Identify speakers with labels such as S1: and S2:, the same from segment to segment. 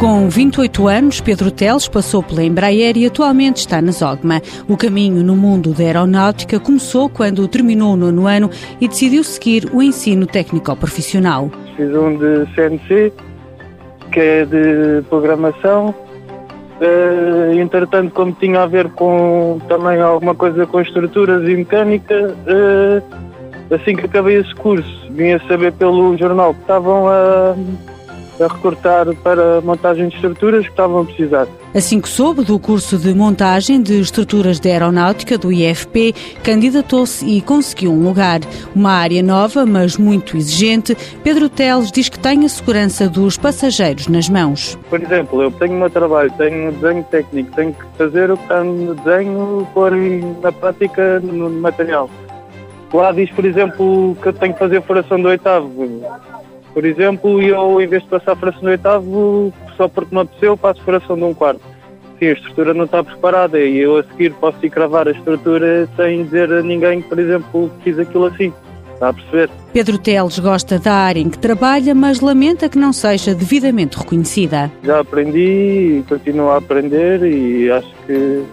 S1: Com 28 anos, Pedro Teles passou pela Embraer e atualmente está na Zogma. O caminho no mundo da aeronáutica começou quando terminou o nono ano e decidiu seguir o ensino técnico-profissional.
S2: Fiz um de CNC, que é de programação. Uh, entretanto, como tinha a ver com também alguma coisa com estruturas e mecânica, uh, assim que acabei esse curso, vim a saber pelo jornal que estavam a a recortar para montagem de estruturas que estavam a precisar.
S1: Assim que soube do curso de montagem de estruturas de aeronáutica do IFP, candidatou-se e conseguiu um lugar. Uma área nova, mas muito exigente, Pedro Teles diz que tem a segurança dos passageiros nas mãos.
S2: Por exemplo, eu tenho o meu trabalho, tenho desenho técnico, tenho que fazer o que está no desenho, pôr na prática no material. Lá diz, por exemplo, que eu tenho que fazer furação do oitavo por exemplo, eu, em vez de passar a fração do oitavo, só porque me apeteceu, passo a fração de um quarto. Sim, a estrutura não está preparada e eu a seguir posso ir cravar a estrutura sem dizer a ninguém, por exemplo, que fiz aquilo assim. Está a perceber?
S1: Pedro Teles gosta da área em que trabalha, mas lamenta que não seja devidamente reconhecida.
S2: Já aprendi e continuo a aprender e acho que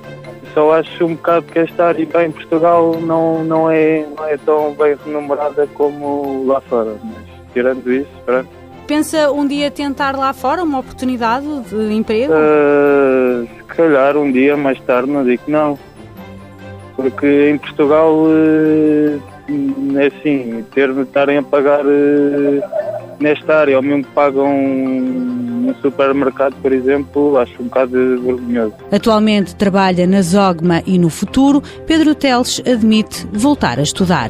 S2: só acho um bocado que esta área em Portugal não, não, é, não é tão bem remunerada como lá fora. Mas tirando isso, pronto.
S1: Pensa um dia tentar lá fora uma oportunidade de emprego?
S2: Uh, se calhar um dia mais tarde, não digo não. Porque em Portugal uh, é assim, ter de estarem a pagar uh, nesta área, ou mesmo que pagam no supermercado, por exemplo, acho um bocado vergonhoso.
S1: Atualmente trabalha na Zogma e no futuro, Pedro Teles admite voltar a estudar.